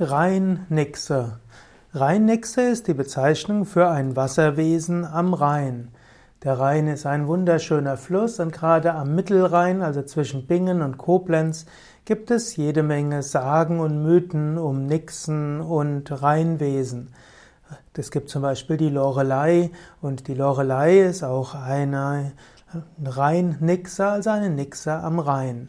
Rheinnixe. Rheinnixe ist die Bezeichnung für ein Wasserwesen am Rhein. Der Rhein ist ein wunderschöner Fluss und gerade am Mittelrhein, also zwischen Bingen und Koblenz, gibt es jede Menge Sagen und Mythen um Nixen und Rheinwesen. Es gibt zum Beispiel die Lorelei und die Lorelei ist auch eine Rheinnixe, also eine Nixe am Rhein.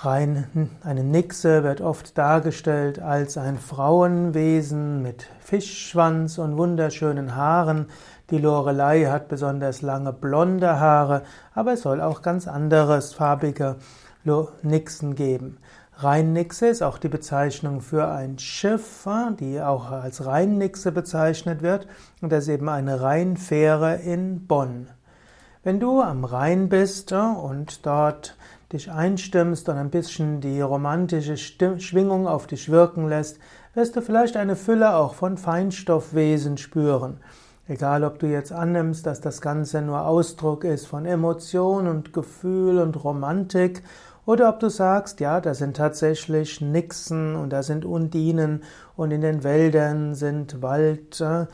Rhein, eine Nixe wird oft dargestellt als ein Frauenwesen mit Fischschwanz und wunderschönen Haaren. Die Lorelei hat besonders lange blonde Haare, aber es soll auch ganz anderes farbige Nixen geben. Rheinnixe ist auch die Bezeichnung für ein Schiff, die auch als Rheinnixe bezeichnet wird. Und das ist eben eine Rheinfähre in Bonn. Wenn du am Rhein bist und dort dich einstimmst und ein bisschen die romantische Schwingung auf dich wirken lässt, wirst du vielleicht eine Fülle auch von Feinstoffwesen spüren. Egal, ob du jetzt annimmst, dass das Ganze nur Ausdruck ist von Emotion und Gefühl und Romantik, oder ob du sagst, ja, da sind tatsächlich Nixen und da sind Undinen und in den Wäldern sind Waldgnome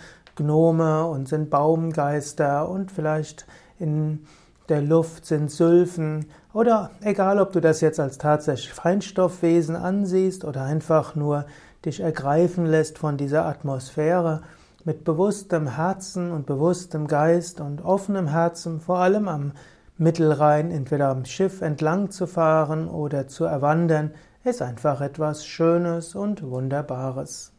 und sind Baumgeister und vielleicht in der Luft sind Sylphen oder egal, ob du das jetzt als tatsächlich Feinstoffwesen ansiehst oder einfach nur dich ergreifen lässt von dieser Atmosphäre, mit bewusstem Herzen und bewusstem Geist und offenem Herzen, vor allem am Mittelrhein, entweder am Schiff entlang zu fahren oder zu erwandern, ist einfach etwas Schönes und Wunderbares.